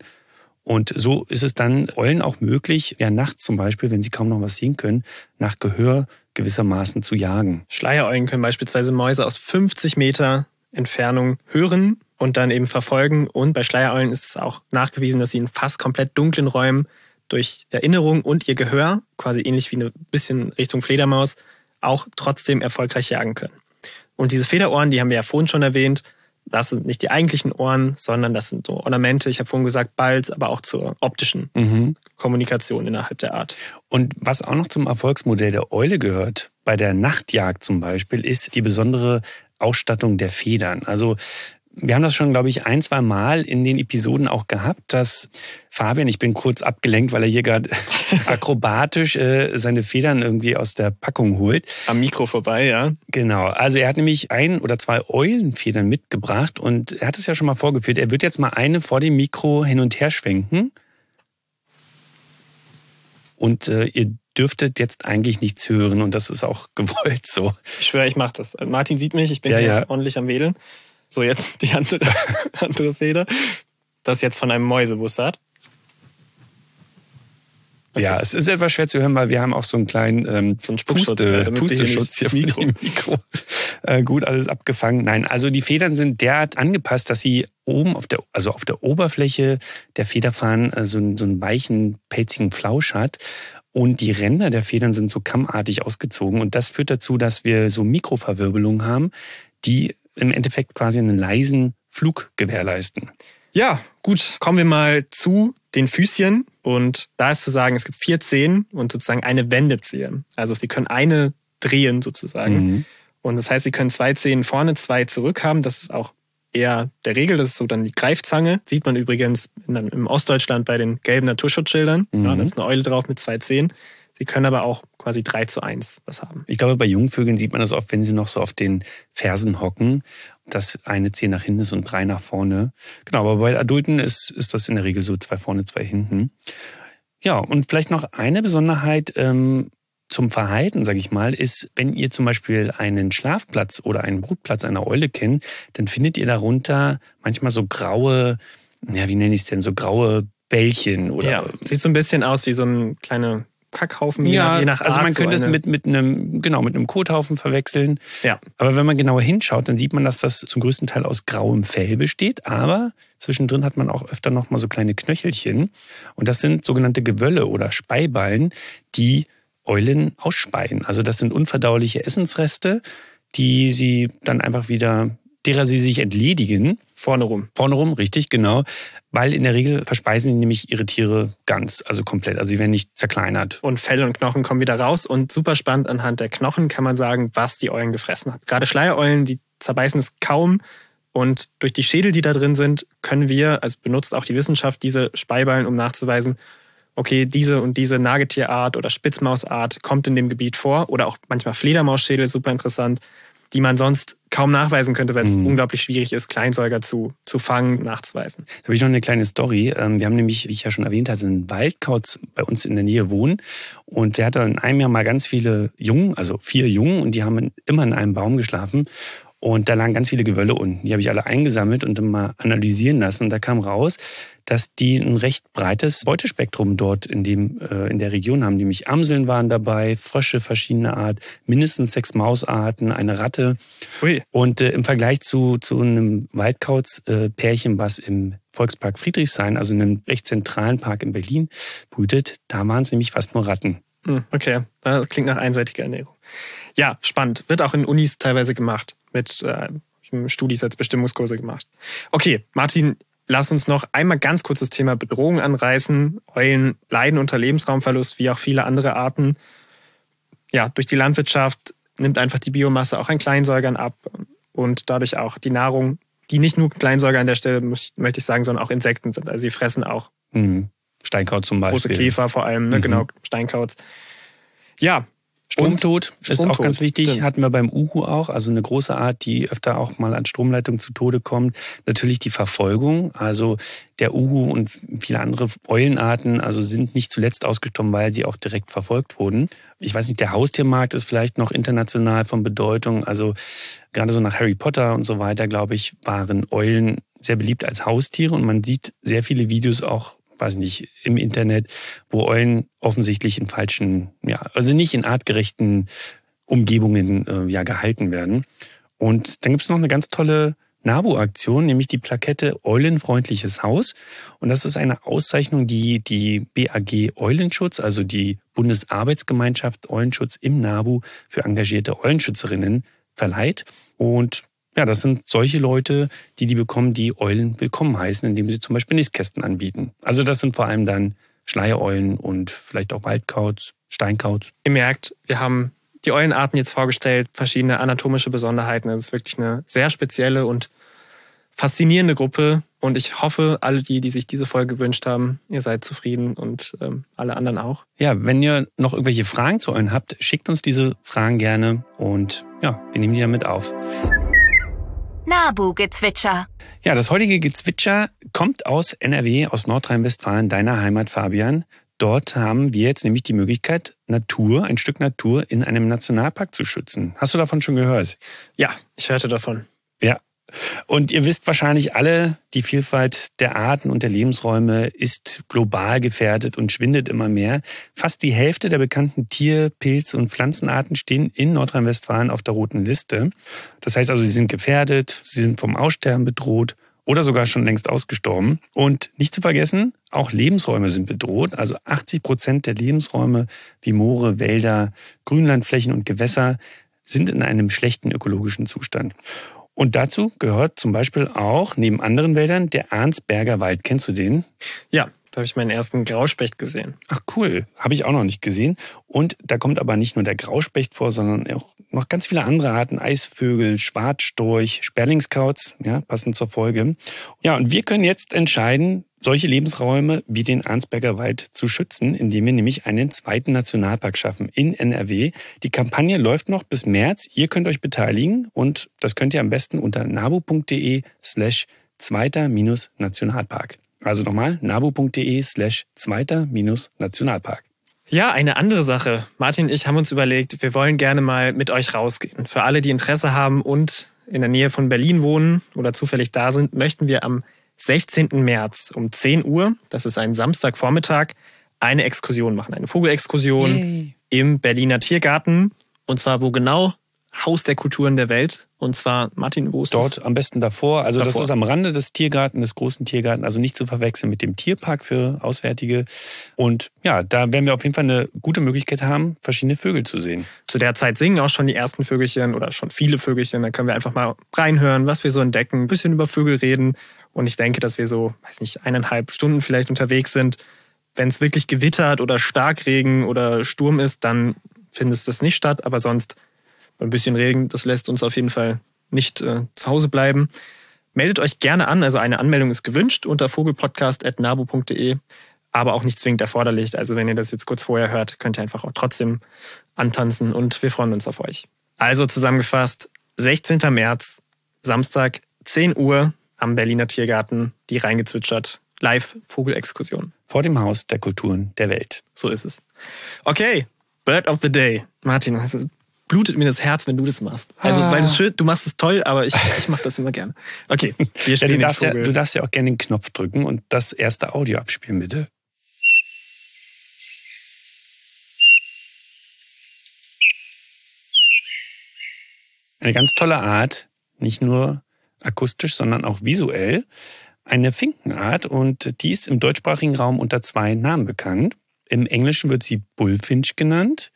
Und so ist es dann Eulen auch möglich, ja nachts zum Beispiel, wenn sie kaum noch was sehen können, nach Gehör gewissermaßen zu jagen. Schleiereulen können beispielsweise Mäuse aus 50 Meter Entfernung hören und dann eben verfolgen. Und bei Schleiereulen ist es auch nachgewiesen, dass sie in fast komplett dunklen Räumen durch Erinnerung und ihr Gehör, quasi ähnlich wie ein bisschen Richtung Fledermaus, auch trotzdem erfolgreich jagen können. Und diese Federohren, die haben wir ja vorhin schon erwähnt, das sind nicht die eigentlichen Ohren, sondern das sind so Ornamente, ich habe vorhin gesagt Balz, aber auch zur optischen mhm. Kommunikation innerhalb der Art. Und was auch noch zum Erfolgsmodell der Eule gehört, bei der Nachtjagd zum Beispiel, ist die besondere Ausstattung der Federn. Also Wir haben das schon, glaube ich, ein, zwei Mal in den Episoden auch gehabt, dass Fabian, ich bin kurz abgelenkt, weil er hier gerade [LAUGHS] akrobatisch äh, seine Federn irgendwie aus der Packung holt. Am Mikro vorbei, ja. Genau. Also er hat nämlich ein oder zwei Eulenfedern mitgebracht und er hat es ja schon mal vorgeführt. Er wird jetzt mal eine vor dem Mikro hin und her schwenken. Und äh, ihr dürftet jetzt eigentlich nichts hören und das ist auch [LAUGHS] gewollt so. Ich schwöre, ich mache das. Martin sieht mich, ich bin ja, hier ja. ordentlich am Wedeln. So, jetzt [LAUGHS] die andere, andere Feder. Das jetzt von einem Mäusebussard. Okay. Ja, es ist etwas schwer zu hören, weil wir haben auch so einen kleinen ähm, so einen Puste, Pusteschutz hier Mikro. Dem [LAUGHS] Mikro. Äh, gut, alles abgefangen. Nein, also die Federn sind derart angepasst, dass sie oben auf der, also auf der Oberfläche der Federfahnen äh, so, so einen weichen, pelzigen Flausch hat. Und die Ränder der Federn sind so kammartig ausgezogen. Und das führt dazu, dass wir so Mikroverwirbelungen haben, die im Endeffekt quasi einen leisen Flug gewährleisten. Ja, gut, kommen wir mal zu den Füßchen. Und da ist zu sagen, es gibt vier Zehen und sozusagen eine Wendezehe. Also sie können eine drehen sozusagen. Mhm. Und das heißt, sie können zwei Zehen vorne, zwei zurück haben. Das ist auch eher der Regel. Das ist so dann die Greifzange. Sieht man übrigens in, im Ostdeutschland bei den gelben Naturschutzschildern. Mhm. Ja, da ist eine Eule drauf mit zwei Zehen. Sie können aber auch quasi 3 zu 1 das haben. Ich glaube, bei Jungvögeln sieht man das oft, wenn sie noch so auf den Fersen hocken, dass eine Zeh nach hinten ist und drei nach vorne. Genau, aber bei Adulten ist, ist das in der Regel so zwei vorne, zwei hinten. Ja, und vielleicht noch eine Besonderheit ähm, zum Verhalten, sage ich mal, ist, wenn ihr zum Beispiel einen Schlafplatz oder einen Brutplatz einer Eule kennt, dann findet ihr darunter manchmal so graue, ja, wie nenne ich es denn, so graue Bällchen oder. Ja, sieht so ein bisschen aus wie so ein kleiner Kackhaufen, je, ja, nach, je nach Art. Also man könnte so es mit, mit einem, genau, mit einem Kothaufen verwechseln. Ja. Aber wenn man genauer hinschaut, dann sieht man, dass das zum größten Teil aus grauem Fell besteht. Aber zwischendrin hat man auch öfter noch mal so kleine Knöchelchen. Und das sind sogenannte Gewölle oder Speiballen, die Eulen ausspeien. Also das sind unverdauliche Essensreste, die sie dann einfach wieder derer sie sich entledigen. Vorne rum. Vorne rum, richtig, genau. Weil in der Regel verspeisen sie nämlich ihre Tiere ganz, also komplett. Also sie werden nicht zerkleinert. Und Fell und Knochen kommen wieder raus. Und super spannend, anhand der Knochen kann man sagen, was die Eulen gefressen haben. Gerade Schleiereulen, die zerbeißen es kaum. Und durch die Schädel, die da drin sind, können wir, also benutzt auch die Wissenschaft diese Speiballen, um nachzuweisen, okay, diese und diese Nagetierart oder Spitzmausart kommt in dem Gebiet vor. Oder auch manchmal Fledermausschädel, super interessant die man sonst kaum nachweisen könnte, weil es mhm. unglaublich schwierig ist, Kleinsäuger zu, zu fangen, nachzuweisen. Da habe ich noch eine kleine Story. Ähm, wir haben nämlich, wie ich ja schon erwähnt hatte, einen Waldkauz bei uns in der Nähe wohnen. Und der hatte in einem Jahr mal ganz viele Jungen, also vier Jungen, und die haben immer in einem Baum geschlafen. Und da lagen ganz viele Gewölle unten. Die habe ich alle eingesammelt und dann mal analysieren lassen. Und da kam raus, dass die ein recht breites Beutespektrum dort in, dem, äh, in der Region haben. Nämlich Amseln waren dabei, Frösche verschiedener Art, mindestens sechs Mausarten, eine Ratte. Ui. Und äh, im Vergleich zu, zu einem Waldkauz-Pärchen, äh, was im Volkspark Friedrichshain, also in einem recht zentralen Park in Berlin, brütet, da waren es nämlich fast nur Ratten. Hm, okay, das klingt nach einseitiger Ernährung. Ja, spannend. Wird auch in Unis teilweise gemacht. Mit äh, Studis als Bestimmungskurse gemacht. Okay, Martin, Lass uns noch einmal ganz kurz das Thema Bedrohung anreißen. Eulen leiden unter Lebensraumverlust wie auch viele andere Arten. Ja, durch die Landwirtschaft nimmt einfach die Biomasse auch an Kleinsäugern ab und dadurch auch die Nahrung, die nicht nur Kleinsäuger an der Stelle, möchte ich sagen, sondern auch Insekten sind. Also sie fressen auch. Mhm. Steinkauz zum Beispiel. Große Käfer vor allem, ne? mhm. genau, Steinkauz. Ja, Stromtod ist auch ganz wichtig. Stimmt. Hatten wir beim Uhu auch. Also eine große Art, die öfter auch mal an Stromleitung zu Tode kommt. Natürlich die Verfolgung. Also der Uhu und viele andere Eulenarten also sind nicht zuletzt ausgestorben, weil sie auch direkt verfolgt wurden. Ich weiß nicht, der Haustiermarkt ist vielleicht noch international von Bedeutung. Also gerade so nach Harry Potter und so weiter, glaube ich, waren Eulen sehr beliebt als Haustiere und man sieht sehr viele Videos auch weiß nicht, im Internet, wo Eulen offensichtlich in falschen, ja, also nicht in artgerechten Umgebungen äh, ja gehalten werden. Und dann gibt es noch eine ganz tolle NABU-Aktion, nämlich die Plakette Eulenfreundliches Haus. Und das ist eine Auszeichnung, die die BAG Eulenschutz, also die Bundesarbeitsgemeinschaft Eulenschutz im NABU für engagierte Eulenschützerinnen verleiht. Und ja, das sind solche Leute, die die bekommen, die Eulen willkommen heißen, indem sie zum Beispiel Nistkästen anbieten. Also das sind vor allem dann Schleiereulen und vielleicht auch Waldkauz, Steinkauz. Ihr merkt, wir haben die Eulenarten jetzt vorgestellt, verschiedene anatomische Besonderheiten. Es ist wirklich eine sehr spezielle und faszinierende Gruppe und ich hoffe, alle die, die sich diese Folge gewünscht haben, ihr seid zufrieden und ähm, alle anderen auch. Ja, wenn ihr noch irgendwelche Fragen zu euch habt, schickt uns diese Fragen gerne und ja, wir nehmen die damit auf. Nabu-Gezwitscher. Ja, das heutige Gezwitscher kommt aus NRW, aus Nordrhein-Westfalen, deiner Heimat, Fabian. Dort haben wir jetzt nämlich die Möglichkeit, Natur, ein Stück Natur in einem Nationalpark zu schützen. Hast du davon schon gehört? Ja, ich hörte davon. Und ihr wisst wahrscheinlich alle, die Vielfalt der Arten und der Lebensräume ist global gefährdet und schwindet immer mehr. Fast die Hälfte der bekannten Tier-, Pilz- und Pflanzenarten stehen in Nordrhein-Westfalen auf der roten Liste. Das heißt also, sie sind gefährdet, sie sind vom Aussterben bedroht oder sogar schon längst ausgestorben. Und nicht zu vergessen, auch Lebensräume sind bedroht. Also 80 Prozent der Lebensräume wie Moore, Wälder, Grünlandflächen und Gewässer sind in einem schlechten ökologischen Zustand. Und dazu gehört zum Beispiel auch neben anderen Wäldern der Arnsberger Wald. Kennst du den? Ja, da habe ich meinen ersten Grauspecht gesehen. Ach cool, habe ich auch noch nicht gesehen. Und da kommt aber nicht nur der Grauspecht vor, sondern auch noch ganz viele andere Arten, Eisvögel, Schwarzstorch, Sperlingskauz, ja, passend zur Folge. Ja, und wir können jetzt entscheiden, solche Lebensräume wie den Arnsberger Wald zu schützen, indem wir nämlich einen zweiten Nationalpark schaffen in NRW. Die Kampagne läuft noch bis März. Ihr könnt euch beteiligen und das könnt ihr am besten unter nabu.de slash zweiter minus Nationalpark. Also nochmal nabu.de slash zweiter minus Nationalpark. Ja, eine andere Sache. Martin und ich haben uns überlegt, wir wollen gerne mal mit euch rausgehen. Für alle, die Interesse haben und in der Nähe von Berlin wohnen oder zufällig da sind, möchten wir am 16. März um 10 Uhr, das ist ein Samstagvormittag, eine Exkursion machen, eine Vogelexkursion Yay. im Berliner Tiergarten. Und zwar wo genau? Haus der Kulturen der Welt. Und zwar, Martin, wo ist Dort das? am besten davor. Also davor. das ist am Rande des Tiergarten, des großen Tiergarten, also nicht zu verwechseln mit dem Tierpark für Auswärtige. Und ja, da werden wir auf jeden Fall eine gute Möglichkeit haben, verschiedene Vögel zu sehen. Zu der Zeit singen auch schon die ersten Vögelchen oder schon viele Vögelchen. Da können wir einfach mal reinhören, was wir so entdecken, ein bisschen über Vögel reden. Und ich denke, dass wir so, weiß nicht, eineinhalb Stunden vielleicht unterwegs sind. Wenn es wirklich gewittert oder Starkregen oder Sturm ist, dann findet das nicht statt. Aber sonst ein bisschen Regen, das lässt uns auf jeden Fall nicht äh, zu Hause bleiben. Meldet euch gerne an, also eine Anmeldung ist gewünscht unter vogelpodcast.nabu.de, aber auch nicht zwingend erforderlich. Also wenn ihr das jetzt kurz vorher hört, könnt ihr einfach auch trotzdem antanzen und wir freuen uns auf euch. Also zusammengefasst, 16. März, Samstag, 10 Uhr am Berliner Tiergarten, die reingezwitschert. Live-Vogelexkursion. Vor dem Haus der Kulturen der Welt. So ist es. Okay, Bird of the Day. Martin, blutet mir das Herz, wenn du das machst. Also, ah. weil du, schön, du machst es toll, aber ich, ich mache das immer gerne. Okay, wir spielen ja, du, darfst ja, du darfst ja auch gerne den Knopf drücken und das erste Audio abspielen, bitte. Eine ganz tolle Art, nicht nur akustisch, sondern auch visuell. Eine Finkenart und die ist im deutschsprachigen Raum unter zwei Namen bekannt. Im Englischen wird sie Bullfinch genannt.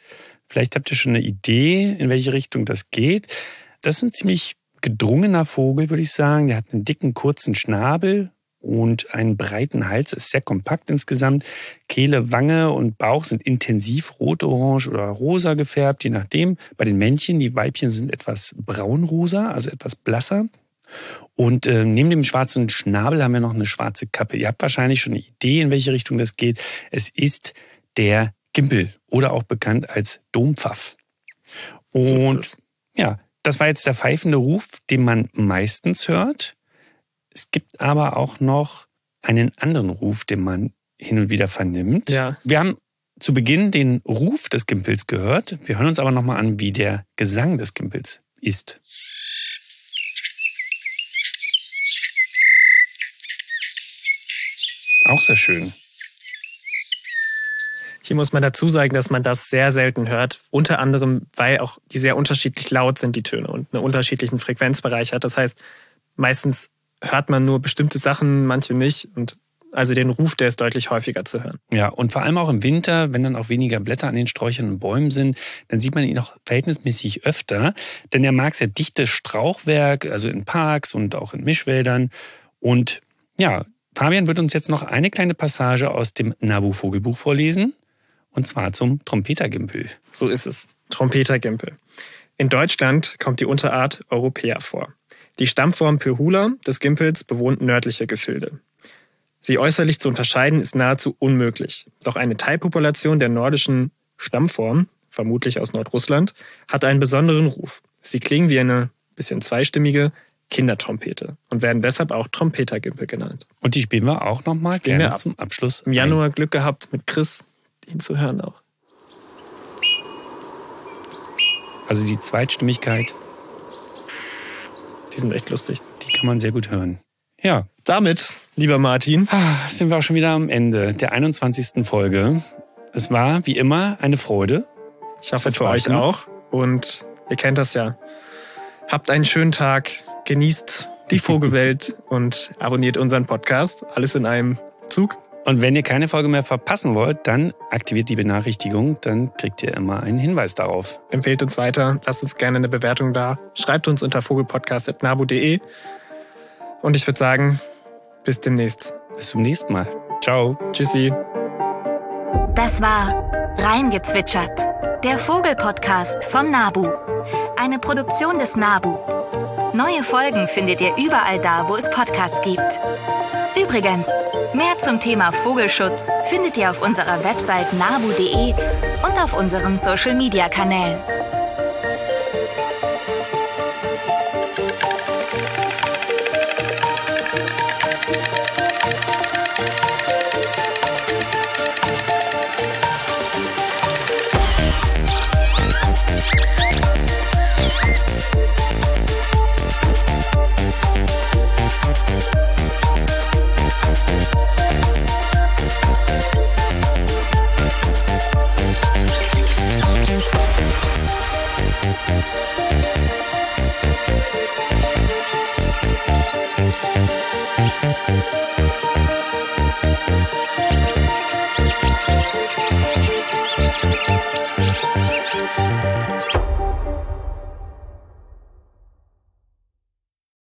Vielleicht habt ihr schon eine Idee, in welche Richtung das geht. Das ist ein ziemlich gedrungener Vogel, würde ich sagen. Der hat einen dicken, kurzen Schnabel und einen breiten Hals, ist sehr kompakt insgesamt. Kehle, Wange und Bauch sind intensiv rot, orange oder rosa gefärbt, je nachdem. Bei den Männchen, die Weibchen sind etwas braunrosa, also etwas blasser. Und äh, neben dem schwarzen Schnabel haben wir noch eine schwarze Kappe. Ihr habt wahrscheinlich schon eine Idee, in welche Richtung das geht. Es ist der Gimpel oder auch bekannt als Dompfaff. Und so ja, das war jetzt der pfeifende Ruf, den man meistens hört. Es gibt aber auch noch einen anderen Ruf, den man hin und wieder vernimmt. Ja. Wir haben zu Beginn den Ruf des Gimpels gehört. Wir hören uns aber nochmal an, wie der Gesang des Gimpels ist. Auch sehr schön. Hier muss man dazu sagen, dass man das sehr selten hört. Unter anderem, weil auch die sehr unterschiedlich laut sind, die Töne und einen unterschiedlichen Frequenzbereich hat. Das heißt, meistens hört man nur bestimmte Sachen, manche nicht. Und also den Ruf, der ist deutlich häufiger zu hören. Ja, und vor allem auch im Winter, wenn dann auch weniger Blätter an den Sträuchern und Bäumen sind, dann sieht man ihn auch verhältnismäßig öfter. Denn er mag sehr dichtes Strauchwerk, also in Parks und auch in Mischwäldern. Und ja, Fabian wird uns jetzt noch eine kleine Passage aus dem Nabu-Vogelbuch vorlesen und zwar zum Trompetergimpel. So ist es. Trompetergimpel. In Deutschland kommt die Unterart Europäer vor. Die Stammform Pyrhula des Gimpels bewohnt nördliche Gefilde. Sie äußerlich zu unterscheiden ist nahezu unmöglich. Doch eine Teilpopulation der nordischen Stammform, vermutlich aus Nordrussland, hat einen besonderen Ruf. Sie klingen wie eine bisschen zweistimmige Kindertrompete und werden deshalb auch Trompetergimpel genannt. Und die spielen wir auch nochmal gerne zum Abschluss. Im Januar ein. Glück gehabt mit Chris, ihn zu hören auch. Also die Zweitstimmigkeit. Die sind echt lustig. Die kann man sehr gut hören. Ja. Damit, lieber Martin, ah, sind wir auch schon wieder am Ende der 21. Folge. Es war wie immer eine Freude. Ich hoffe für euch auch. Und ihr kennt das ja. Habt einen schönen Tag, genießt die [LAUGHS] Vogelwelt und abonniert unseren Podcast. Alles in einem Zug. Und wenn ihr keine Folge mehr verpassen wollt, dann aktiviert die Benachrichtigung, dann kriegt ihr immer einen Hinweis darauf. Empfehlt uns weiter, lasst uns gerne eine Bewertung da, schreibt uns unter vogelpodcast.nabu.de und ich würde sagen, bis demnächst. Bis zum nächsten Mal. Ciao. Tschüssi. Das war Reingezwitschert, der Vogelpodcast vom Nabu. Eine Produktion des Nabu. Neue Folgen findet ihr überall da, wo es Podcasts gibt. Übrigens, mehr zum Thema Vogelschutz findet ihr auf unserer Website nabu.de und auf unseren Social-Media-Kanälen.